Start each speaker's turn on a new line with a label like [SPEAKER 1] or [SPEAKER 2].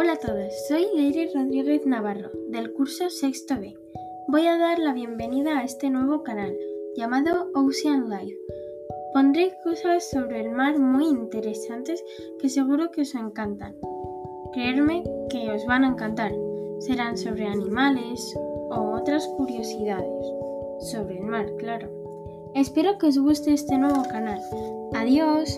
[SPEAKER 1] Hola a todos, soy Leire Rodríguez Navarro, del curso Sexto B. Voy a dar la bienvenida a este nuevo canal, llamado Ocean Life. Pondré cosas sobre el mar muy interesantes que seguro que os encantan. Creedme que os van a encantar. Serán sobre animales o otras curiosidades. Sobre el mar, claro. Espero que os guste este nuevo canal. Adiós.